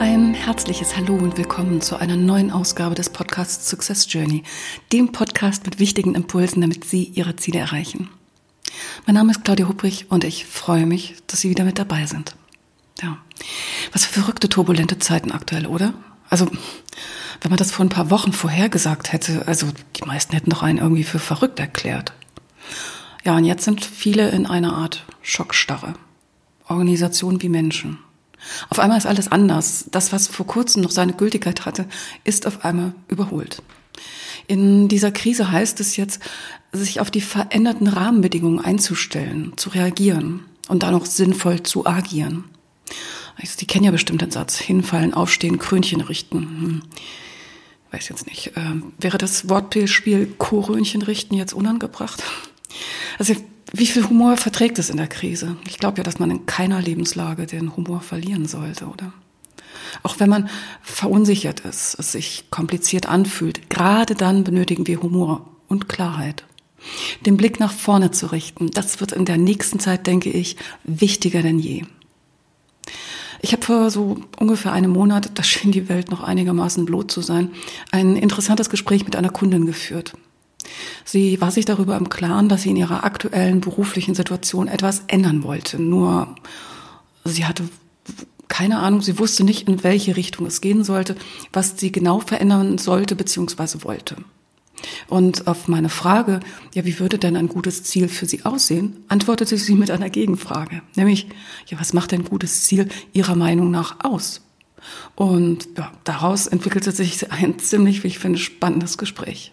Ein herzliches Hallo und willkommen zu einer neuen Ausgabe des Podcasts Success Journey, dem Podcast mit wichtigen Impulsen, damit Sie Ihre Ziele erreichen. Mein Name ist Claudia Hubrich und ich freue mich, dass Sie wieder mit dabei sind. Ja, was für verrückte, turbulente Zeiten aktuell, oder? Also, wenn man das vor ein paar Wochen vorhergesagt hätte, also die meisten hätten doch einen irgendwie für verrückt erklärt. Ja, und jetzt sind viele in einer Art Schockstarre. Organisationen wie Menschen. Auf einmal ist alles anders. Das, was vor kurzem noch seine Gültigkeit hatte, ist auf einmal überholt. In dieser Krise heißt es jetzt, sich auf die veränderten Rahmenbedingungen einzustellen, zu reagieren und dann auch sinnvoll zu agieren. Also, die kennen ja bestimmt den Satz, hinfallen, aufstehen, Krönchen richten. Hm. Weiß jetzt nicht. Ähm, wäre das Wortspiel Korönchen richten jetzt unangebracht? Also wie viel Humor verträgt es in der Krise? Ich glaube ja, dass man in keiner Lebenslage den Humor verlieren sollte, oder? Auch wenn man verunsichert ist, es sich kompliziert anfühlt, gerade dann benötigen wir Humor und Klarheit. Den Blick nach vorne zu richten, das wird in der nächsten Zeit, denke ich, wichtiger denn je. Ich habe vor so ungefähr einem Monat, da schien die Welt noch einigermaßen blot zu sein, ein interessantes Gespräch mit einer Kundin geführt. Sie war sich darüber im Klaren, dass sie in ihrer aktuellen beruflichen Situation etwas ändern wollte. Nur sie hatte keine Ahnung, sie wusste nicht, in welche Richtung es gehen sollte, was sie genau verändern sollte bzw. wollte. Und auf meine Frage, ja, wie würde denn ein gutes Ziel für Sie aussehen, antwortete sie mit einer Gegenfrage, nämlich, ja, was macht ein gutes Ziel Ihrer Meinung nach aus? Und ja, daraus entwickelte sich ein ziemlich, wie ich finde, spannendes Gespräch.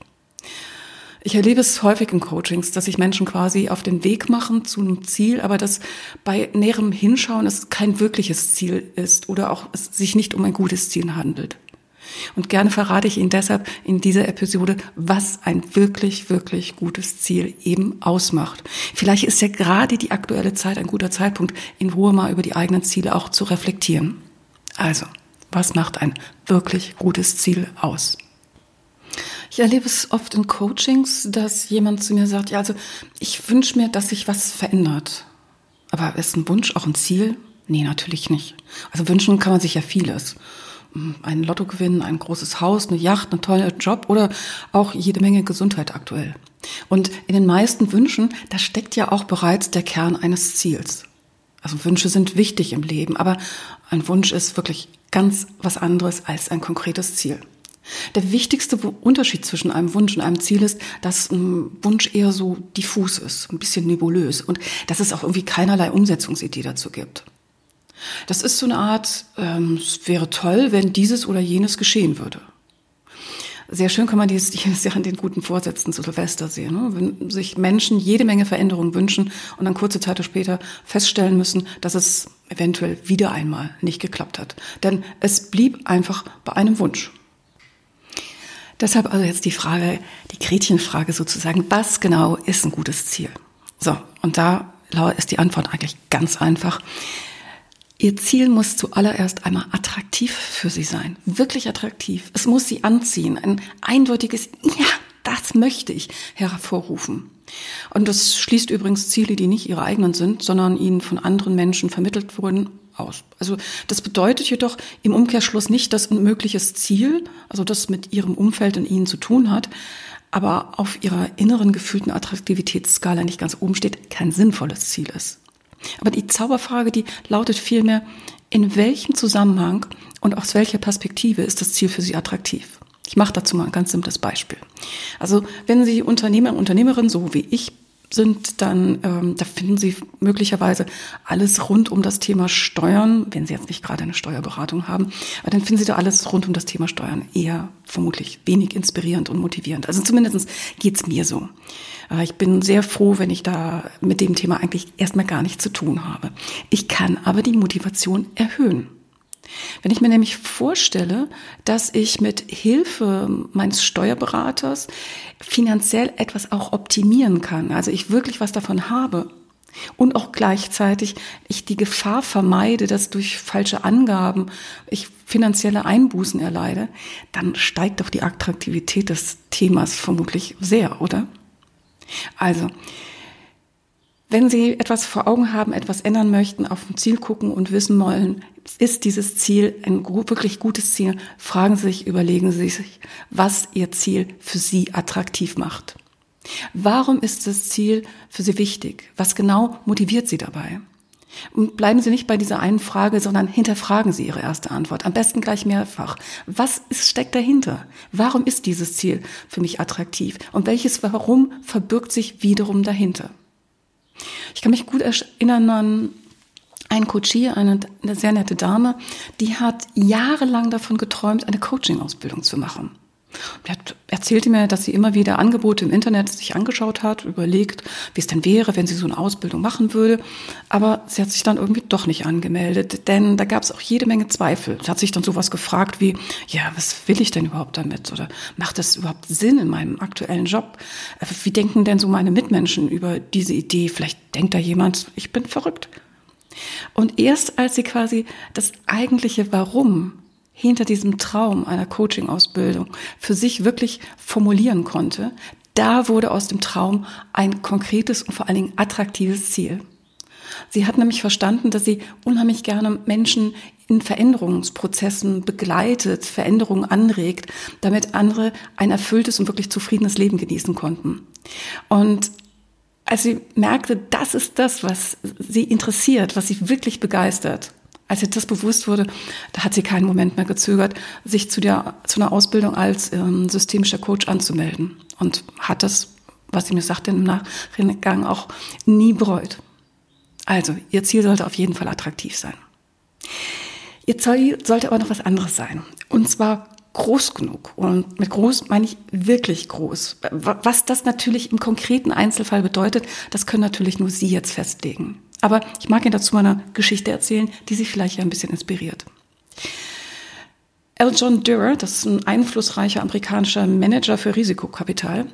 Ich erlebe es häufig in Coachings, dass sich Menschen quasi auf den Weg machen zu einem Ziel, aber dass bei näherem Hinschauen es kein wirkliches Ziel ist oder auch es sich nicht um ein gutes Ziel handelt. Und gerne verrate ich Ihnen deshalb in dieser Episode, was ein wirklich, wirklich gutes Ziel eben ausmacht. Vielleicht ist ja gerade die aktuelle Zeit ein guter Zeitpunkt, in Ruhe mal über die eigenen Ziele auch zu reflektieren. Also, was macht ein wirklich gutes Ziel aus? Ich erlebe es oft in Coachings, dass jemand zu mir sagt, ja, also ich wünsche mir, dass sich was verändert. Aber ist ein Wunsch auch ein Ziel? Nee, natürlich nicht. Also wünschen kann man sich ja vieles. Ein Lottogewinn, ein großes Haus, eine Yacht, einen tollen Job oder auch jede Menge Gesundheit aktuell. Und in den meisten Wünschen, da steckt ja auch bereits der Kern eines Ziels. Also Wünsche sind wichtig im Leben, aber ein Wunsch ist wirklich ganz was anderes als ein konkretes Ziel. Der wichtigste Unterschied zwischen einem Wunsch und einem Ziel ist, dass ein Wunsch eher so diffus ist, ein bisschen nebulös und dass es auch irgendwie keinerlei Umsetzungsidee dazu gibt. Das ist so eine Art, ähm, es wäre toll, wenn dieses oder jenes geschehen würde. Sehr schön kann man dieses, dieses Jahr an den guten Vorsätzen zu Silvester sehen. Ne? Wenn sich Menschen jede Menge Veränderungen wünschen und dann kurze Zeit später feststellen müssen, dass es eventuell wieder einmal nicht geklappt hat. Denn es blieb einfach bei einem Wunsch. Deshalb also jetzt die Frage, die Gretchenfrage sozusagen, was genau ist ein gutes Ziel? So, und da ist die Antwort eigentlich ganz einfach. Ihr Ziel muss zuallererst einmal attraktiv für Sie sein. Wirklich attraktiv. Es muss Sie anziehen. Ein eindeutiges, ja, das möchte ich hervorrufen. Und das schließt übrigens Ziele, die nicht Ihre eigenen sind, sondern Ihnen von anderen Menschen vermittelt wurden aus. Also das bedeutet jedoch im Umkehrschluss nicht, dass ein mögliches Ziel, also das mit ihrem Umfeld und ihnen zu tun hat, aber auf ihrer inneren gefühlten Attraktivitätsskala nicht ganz oben steht, kein sinnvolles Ziel ist. Aber die Zauberfrage, die lautet vielmehr, in welchem Zusammenhang und aus welcher Perspektive ist das Ziel für Sie attraktiv? Ich mache dazu mal ein ganz simples Beispiel. Also wenn Sie Unternehmer, Unternehmerin, so wie ich sind, dann ähm, da finden Sie möglicherweise alles rund um das Thema Steuern, wenn Sie jetzt nicht gerade eine Steuerberatung haben, aber dann finden Sie da alles rund um das Thema Steuern eher vermutlich wenig inspirierend und motivierend. Also zumindest geht's mir so. Äh, ich bin sehr froh, wenn ich da mit dem Thema eigentlich erstmal gar nichts zu tun habe. Ich kann aber die Motivation erhöhen. Wenn ich mir nämlich vorstelle, dass ich mit Hilfe meines Steuerberaters finanziell etwas auch optimieren kann, also ich wirklich was davon habe und auch gleichzeitig ich die Gefahr vermeide, dass durch falsche Angaben ich finanzielle Einbußen erleide, dann steigt doch die Attraktivität des Themas vermutlich sehr, oder? Also, wenn Sie etwas vor Augen haben, etwas ändern möchten, auf ein Ziel gucken und wissen wollen, ist dieses Ziel ein wirklich gutes Ziel, fragen Sie sich, überlegen Sie sich, was Ihr Ziel für Sie attraktiv macht. Warum ist das Ziel für Sie wichtig? Was genau motiviert Sie dabei? Und bleiben Sie nicht bei dieser einen Frage, sondern hinterfragen Sie Ihre erste Antwort. Am besten gleich mehrfach. Was ist, steckt dahinter? Warum ist dieses Ziel für mich attraktiv? Und welches Warum verbirgt sich wiederum dahinter? Ich kann mich gut erinnern an einen Coachier, eine, eine sehr nette Dame, die hat jahrelang davon geträumt, eine Coaching-Ausbildung zu machen. Hat, erzählte mir, dass sie immer wieder Angebote im Internet sich angeschaut hat, überlegt, wie es denn wäre, wenn sie so eine Ausbildung machen würde. Aber sie hat sich dann irgendwie doch nicht angemeldet, denn da gab es auch jede Menge Zweifel. Sie hat sich dann sowas gefragt wie, ja, was will ich denn überhaupt damit? Oder macht das überhaupt Sinn in meinem aktuellen Job? Wie denken denn so meine Mitmenschen über diese Idee? Vielleicht denkt da jemand, ich bin verrückt. Und erst als sie quasi das eigentliche Warum hinter diesem Traum einer Coaching-Ausbildung für sich wirklich formulieren konnte, da wurde aus dem Traum ein konkretes und vor allen Dingen attraktives Ziel. Sie hat nämlich verstanden, dass sie unheimlich gerne Menschen in Veränderungsprozessen begleitet, Veränderungen anregt, damit andere ein erfülltes und wirklich zufriedenes Leben genießen konnten. Und als sie merkte, das ist das, was sie interessiert, was sie wirklich begeistert, als ihr das bewusst wurde, da hat sie keinen Moment mehr gezögert, sich zu, der, zu einer Ausbildung als ähm, systemischer Coach anzumelden und hat das, was sie mir sagte, im Nachgang auch nie bereut. Also, ihr Ziel sollte auf jeden Fall attraktiv sein. Ihr Ziel sollte aber noch was anderes sein. Und zwar groß genug. Und mit groß meine ich wirklich groß. Was das natürlich im konkreten Einzelfall bedeutet, das können natürlich nur Sie jetzt festlegen. Aber ich mag Ihnen dazu mal eine Geschichte erzählen, die Sie vielleicht ja ein bisschen inspiriert. L. John Durer, das ist ein einflussreicher amerikanischer Manager für Risikokapital,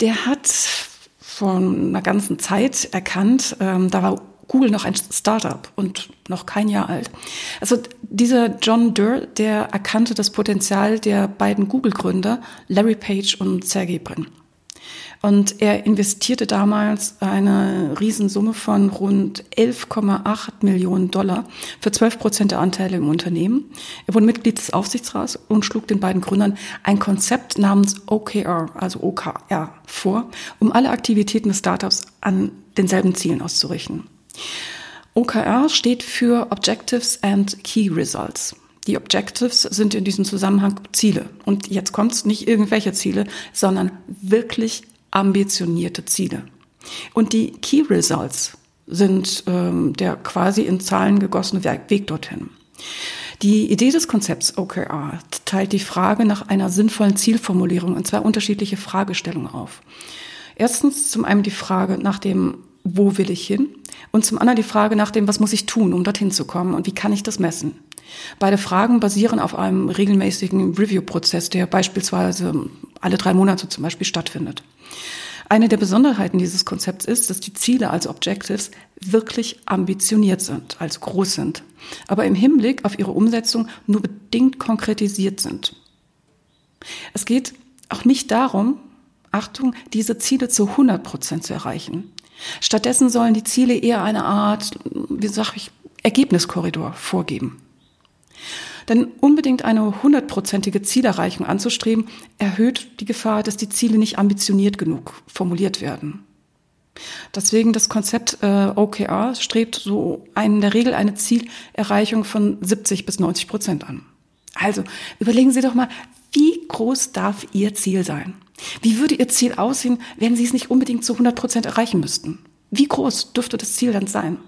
der hat vor einer ganzen Zeit erkannt, ähm, da war Google noch ein Startup und noch kein Jahr alt. Also dieser John Durr, der erkannte das Potenzial der beiden Google-Gründer, Larry Page und Sergey Brin. Und er investierte damals eine Riesensumme von rund 11,8 Millionen Dollar für 12 Prozent der Anteile im Unternehmen. Er wurde Mitglied des Aufsichtsrats und schlug den beiden Gründern ein Konzept namens OKR, also OKR, vor, um alle Aktivitäten des Startups an denselben Zielen auszurichten. OKR steht für Objectives and Key Results. Die Objectives sind in diesem Zusammenhang Ziele. Und jetzt kommt es nicht irgendwelche Ziele, sondern wirklich ambitionierte Ziele. Und die Key Results sind ähm, der quasi in Zahlen gegossene Weg dorthin. Die Idee des Konzepts OKR teilt die Frage nach einer sinnvollen Zielformulierung in zwei unterschiedliche Fragestellungen auf. Erstens zum einen die Frage nach dem, wo will ich hin? Und zum anderen die Frage nach dem, was muss ich tun, um dorthin zu kommen und wie kann ich das messen? Beide Fragen basieren auf einem regelmäßigen Review-Prozess, der beispielsweise alle drei Monate zum Beispiel stattfindet. Eine der Besonderheiten dieses Konzepts ist, dass die Ziele, also Objectives, wirklich ambitioniert sind, also groß sind, aber im Hinblick auf ihre Umsetzung nur bedingt konkretisiert sind. Es geht auch nicht darum, Achtung, diese Ziele zu 100 Prozent zu erreichen. Stattdessen sollen die Ziele eher eine Art, wie sag ich, Ergebniskorridor vorgeben. Denn unbedingt eine hundertprozentige Zielerreichung anzustreben, erhöht die Gefahr, dass die Ziele nicht ambitioniert genug formuliert werden. Deswegen das Konzept äh, OKR strebt so in der Regel eine Zielerreichung von 70 bis 90 Prozent an. Also überlegen Sie doch mal, wie groß darf Ihr Ziel sein? Wie würde Ihr Ziel aussehen, wenn Sie es nicht unbedingt zu 100 Prozent erreichen müssten? Wie groß dürfte das Ziel dann sein?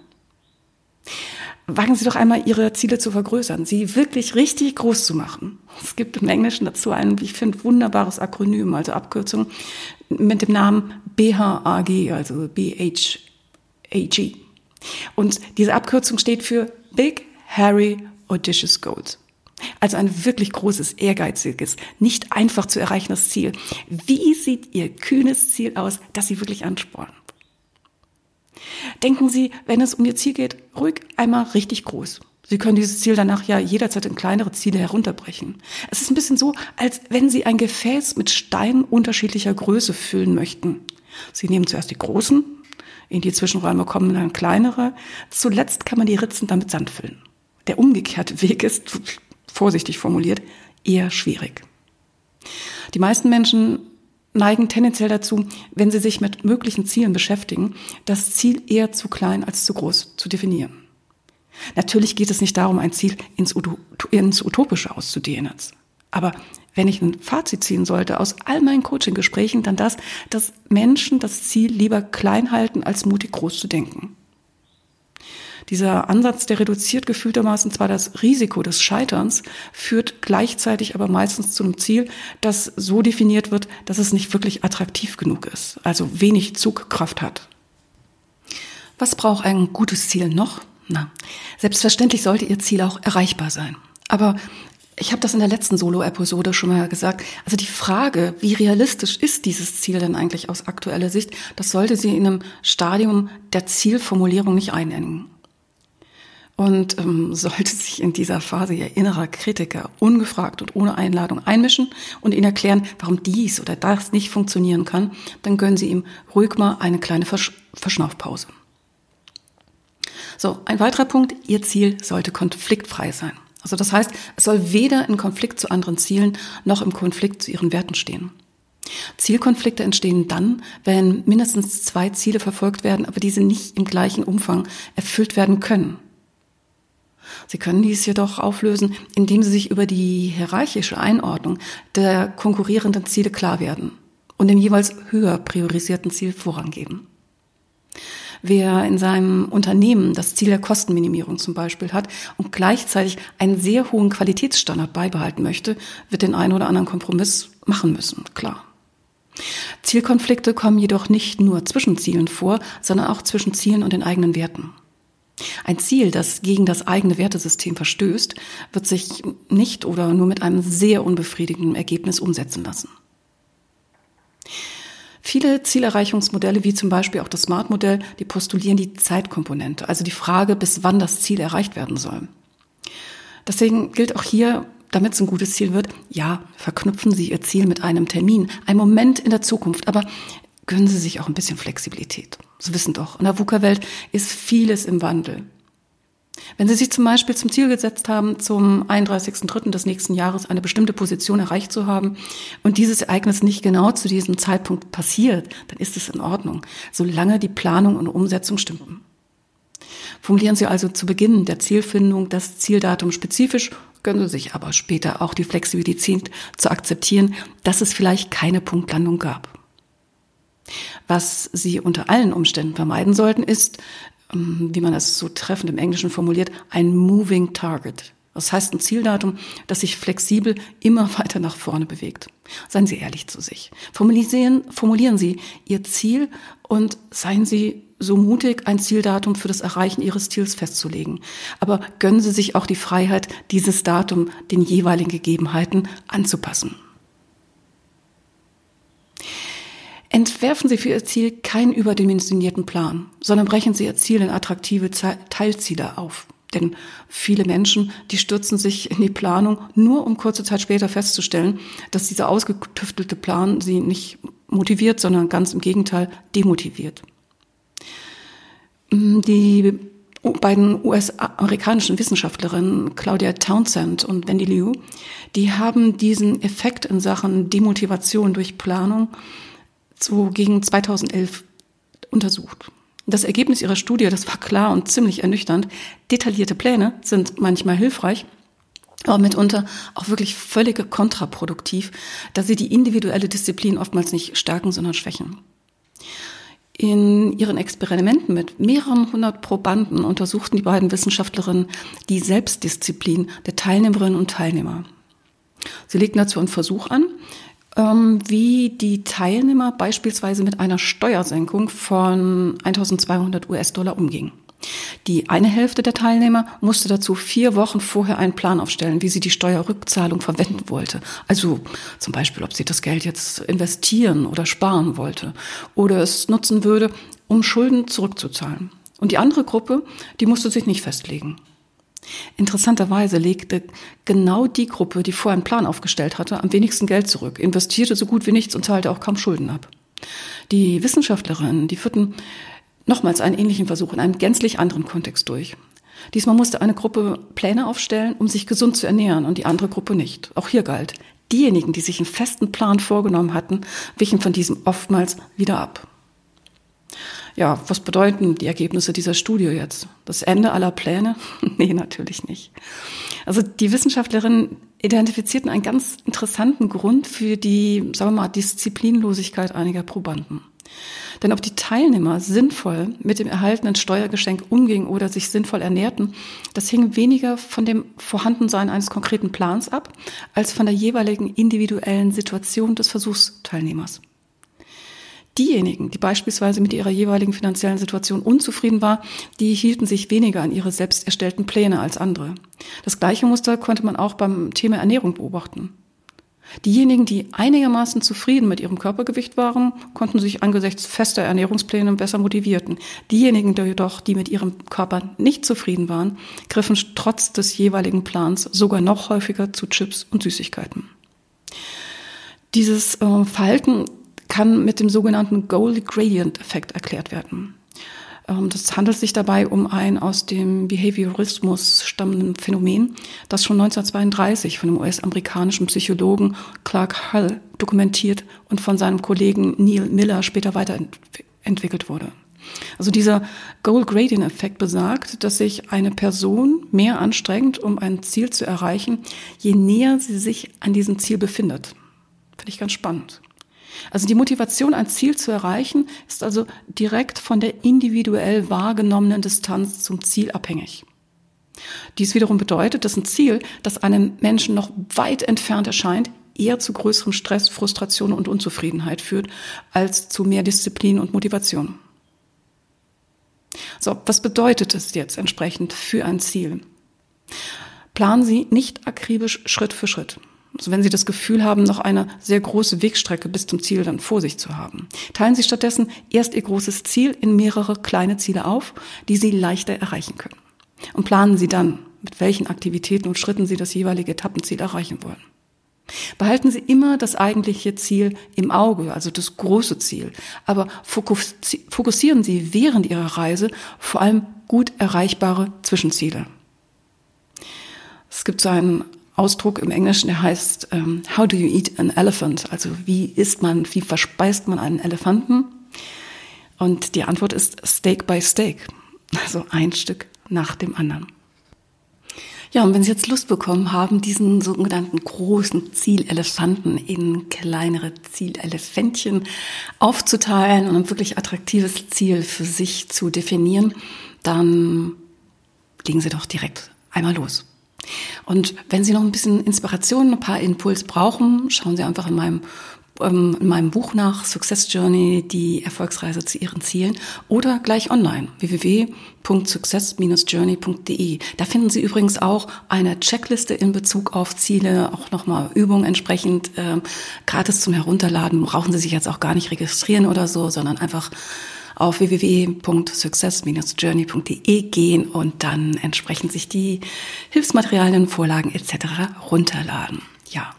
wagen Sie doch einmal Ihre Ziele zu vergrößern, sie wirklich richtig groß zu machen. Es gibt im Englischen dazu ein, wie ich finde, wunderbares Akronym, also Abkürzung mit dem Namen BHAG, also BHAG. Und diese Abkürzung steht für Big, Hairy, audacious goals. Also ein wirklich großes, ehrgeiziges, nicht einfach zu erreichendes Ziel. Wie sieht Ihr kühnes Ziel aus, das Sie wirklich anspornen? Denken Sie, wenn es um Ihr Ziel geht, ruhig einmal richtig groß. Sie können dieses Ziel danach ja jederzeit in kleinere Ziele herunterbrechen. Es ist ein bisschen so, als wenn Sie ein Gefäß mit Steinen unterschiedlicher Größe füllen möchten. Sie nehmen zuerst die großen, in die Zwischenräume kommen dann kleinere. Zuletzt kann man die Ritzen dann mit Sand füllen. Der umgekehrte Weg ist, vorsichtig formuliert, eher schwierig. Die meisten Menschen neigen tendenziell dazu, wenn sie sich mit möglichen Zielen beschäftigen, das Ziel eher zu klein als zu groß zu definieren. Natürlich geht es nicht darum, ein Ziel ins, ins Utopische auszudehnen. Aber wenn ich ein Fazit ziehen sollte aus all meinen Coaching-Gesprächen, dann das, dass Menschen das Ziel lieber klein halten, als mutig groß zu denken. Dieser Ansatz, der reduziert gefühltermaßen zwar das Risiko des Scheiterns, führt gleichzeitig aber meistens zu einem Ziel, das so definiert wird, dass es nicht wirklich attraktiv genug ist, also wenig Zugkraft hat. Was braucht ein gutes Ziel noch? Na, selbstverständlich sollte Ihr Ziel auch erreichbar sein. Aber ich habe das in der letzten Solo-Episode schon mal gesagt. Also die Frage, wie realistisch ist dieses Ziel denn eigentlich aus aktueller Sicht, das sollte Sie in einem Stadium der Zielformulierung nicht einengen. Und ähm, sollte sich in dieser Phase Ihr innerer Kritiker ungefragt und ohne Einladung einmischen und Ihnen erklären, warum dies oder das nicht funktionieren kann, dann gönnen Sie ihm ruhig mal eine kleine Versch Verschnaufpause. So, ein weiterer Punkt, Ihr Ziel sollte konfliktfrei sein. Also das heißt, es soll weder in Konflikt zu anderen Zielen noch im Konflikt zu Ihren Werten stehen. Zielkonflikte entstehen dann, wenn mindestens zwei Ziele verfolgt werden, aber diese nicht im gleichen Umfang erfüllt werden können. Sie können dies jedoch auflösen, indem Sie sich über die hierarchische Einordnung der konkurrierenden Ziele klar werden und dem jeweils höher priorisierten Ziel Vorrang geben. Wer in seinem Unternehmen das Ziel der Kostenminimierung zum Beispiel hat und gleichzeitig einen sehr hohen Qualitätsstandard beibehalten möchte, wird den einen oder anderen Kompromiss machen müssen, klar. Zielkonflikte kommen jedoch nicht nur zwischen Zielen vor, sondern auch zwischen Zielen und den eigenen Werten. Ein Ziel, das gegen das eigene Wertesystem verstößt, wird sich nicht oder nur mit einem sehr unbefriedigenden Ergebnis umsetzen lassen. Viele Zielerreichungsmodelle, wie zum Beispiel auch das Smart-Modell, die postulieren die Zeitkomponente, also die Frage, bis wann das Ziel erreicht werden soll. Deswegen gilt auch hier, damit es ein gutes Ziel wird, ja, verknüpfen Sie Ihr Ziel mit einem Termin, einem Moment in der Zukunft, aber gönnen Sie sich auch ein bisschen Flexibilität. Sie wissen doch, in der VUCA-Welt ist vieles im Wandel. Wenn Sie sich zum Beispiel zum Ziel gesetzt haben, zum 31.03. des nächsten Jahres eine bestimmte Position erreicht zu haben und dieses Ereignis nicht genau zu diesem Zeitpunkt passiert, dann ist es in Ordnung, solange die Planung und Umsetzung stimmen. Formulieren Sie also zu Beginn der Zielfindung das Zieldatum spezifisch, gönnen Sie sich aber später auch die Flexibilität zu akzeptieren, dass es vielleicht keine Punktlandung gab. Was Sie unter allen Umständen vermeiden sollten, ist, ähm, wie man das so treffend im Englischen formuliert, ein Moving Target. Das heißt ein Zieldatum, das sich flexibel immer weiter nach vorne bewegt. Seien Sie ehrlich zu sich. Formulieren, formulieren Sie Ihr Ziel und seien Sie so mutig, ein Zieldatum für das Erreichen Ihres Ziels festzulegen. Aber gönnen Sie sich auch die Freiheit, dieses Datum den jeweiligen Gegebenheiten anzupassen. Entwerfen Sie für Ihr Ziel keinen überdimensionierten Plan, sondern brechen Sie Ihr Ziel in attraktive Teilziele auf. Denn viele Menschen, die stürzen sich in die Planung, nur um kurze Zeit später festzustellen, dass dieser ausgetüftelte Plan sie nicht motiviert, sondern ganz im Gegenteil demotiviert. Die beiden US-amerikanischen Wissenschaftlerinnen Claudia Townsend und Wendy Liu, die haben diesen Effekt in Sachen Demotivation durch Planung so gegen 2011 untersucht. Das Ergebnis ihrer Studie, das war klar und ziemlich ernüchternd. Detaillierte Pläne sind manchmal hilfreich, aber mitunter auch wirklich völlig kontraproduktiv, da sie die individuelle Disziplin oftmals nicht stärken, sondern schwächen. In ihren Experimenten mit mehreren hundert Probanden untersuchten die beiden Wissenschaftlerinnen die Selbstdisziplin der Teilnehmerinnen und Teilnehmer. Sie legten dazu einen Versuch an, wie die Teilnehmer beispielsweise mit einer Steuersenkung von 1200 US-Dollar umgingen. Die eine Hälfte der Teilnehmer musste dazu vier Wochen vorher einen Plan aufstellen, wie sie die Steuerrückzahlung verwenden wollte. Also zum Beispiel, ob sie das Geld jetzt investieren oder sparen wollte oder es nutzen würde, um Schulden zurückzuzahlen. Und die andere Gruppe, die musste sich nicht festlegen. Interessanterweise legte genau die Gruppe, die vorher einen Plan aufgestellt hatte, am wenigsten Geld zurück, investierte so gut wie nichts und zahlte auch kaum Schulden ab. Die Wissenschaftlerinnen, die führten nochmals einen ähnlichen Versuch in einem gänzlich anderen Kontext durch. Diesmal musste eine Gruppe Pläne aufstellen, um sich gesund zu ernähren und die andere Gruppe nicht. Auch hier galt, diejenigen, die sich einen festen Plan vorgenommen hatten, wichen von diesem oftmals wieder ab. Ja, was bedeuten die Ergebnisse dieser Studie jetzt? Das Ende aller Pläne? nee, natürlich nicht. Also die Wissenschaftlerinnen identifizierten einen ganz interessanten Grund für die, sagen wir mal, Disziplinlosigkeit einiger Probanden. Denn ob die Teilnehmer sinnvoll mit dem erhaltenen Steuergeschenk umgingen oder sich sinnvoll ernährten, das hing weniger von dem Vorhandensein eines konkreten Plans ab, als von der jeweiligen individuellen Situation des Versuchsteilnehmers. Diejenigen, die beispielsweise mit ihrer jeweiligen finanziellen Situation unzufrieden war, die hielten sich weniger an ihre selbst erstellten Pläne als andere. Das gleiche Muster konnte man auch beim Thema Ernährung beobachten. Diejenigen, die einigermaßen zufrieden mit ihrem Körpergewicht waren, konnten sich angesichts fester Ernährungspläne besser motivierten. Diejenigen jedoch, die mit ihrem Körper nicht zufrieden waren, griffen trotz des jeweiligen Plans sogar noch häufiger zu Chips und Süßigkeiten. Dieses äh, Verhalten kann mit dem sogenannten Goal Gradient Effekt erklärt werden. Ähm, das handelt sich dabei um ein aus dem Behaviorismus stammenden Phänomen, das schon 1932 von dem US-amerikanischen Psychologen Clark Hull dokumentiert und von seinem Kollegen Neil Miller später weiterentwickelt wurde. Also dieser Goal Gradient Effekt besagt, dass sich eine Person mehr anstrengt, um ein Ziel zu erreichen, je näher sie sich an diesem Ziel befindet. Finde ich ganz spannend. Also die Motivation, ein Ziel zu erreichen, ist also direkt von der individuell wahrgenommenen Distanz zum Ziel abhängig. Dies wiederum bedeutet, dass ein Ziel, das einem Menschen noch weit entfernt erscheint, eher zu größerem Stress, Frustration und Unzufriedenheit führt, als zu mehr Disziplin und Motivation. So, was bedeutet es jetzt entsprechend für ein Ziel? Planen Sie nicht akribisch Schritt für Schritt. Also wenn Sie das Gefühl haben, noch eine sehr große Wegstrecke bis zum Ziel dann vor sich zu haben. Teilen Sie stattdessen erst Ihr großes Ziel in mehrere kleine Ziele auf, die Sie leichter erreichen können. Und planen Sie dann, mit welchen Aktivitäten und Schritten Sie das jeweilige Etappenziel erreichen wollen. Behalten Sie immer das eigentliche Ziel im Auge, also das große Ziel. Aber fokussieren Sie während Ihrer Reise vor allem gut erreichbare Zwischenziele. Es gibt so einen Ausdruck im Englischen, der heißt ähm, How do you eat an elephant? Also wie isst man, wie verspeist man einen Elefanten? Und die Antwort ist Steak by Steak, also ein Stück nach dem anderen. Ja, und wenn Sie jetzt Lust bekommen haben, diesen sogenannten großen Zielelefanten in kleinere Zielelefantchen aufzuteilen und ein wirklich attraktives Ziel für sich zu definieren, dann legen Sie doch direkt einmal los. Und wenn Sie noch ein bisschen Inspiration, ein paar Impuls brauchen, schauen Sie einfach in meinem ähm, in meinem Buch nach Success Journey, die Erfolgsreise zu Ihren Zielen oder gleich online www.success-journey.de. Da finden Sie übrigens auch eine Checkliste in Bezug auf Ziele, auch nochmal Übungen entsprechend äh, gratis zum Herunterladen. Brauchen Sie sich jetzt auch gar nicht registrieren oder so, sondern einfach auf www.success-journey.de gehen und dann entsprechend sich die Hilfsmaterialien, Vorlagen etc. runterladen. Ja.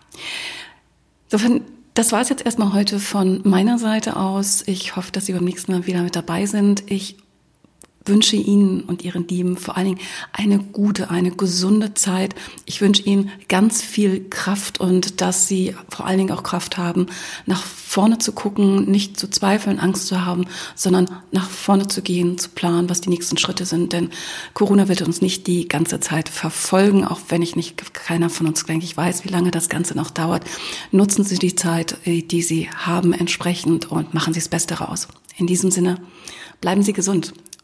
Insofern, das war es jetzt erstmal heute von meiner Seite aus. Ich hoffe, dass Sie beim nächsten Mal wieder mit dabei sind. Ich wünsche Ihnen und Ihren Lieben vor allen Dingen eine gute, eine gesunde Zeit. Ich wünsche Ihnen ganz viel Kraft und dass Sie vor allen Dingen auch Kraft haben, nach vorne zu gucken, nicht zu zweifeln, Angst zu haben, sondern nach vorne zu gehen, zu planen, was die nächsten Schritte sind. Denn Corona wird uns nicht die ganze Zeit verfolgen, auch wenn ich nicht, keiner von uns, denke ich, weiß, wie lange das Ganze noch dauert. Nutzen Sie die Zeit, äh, die Sie haben, entsprechend und machen Sie das Beste raus. In diesem Sinne, bleiben Sie gesund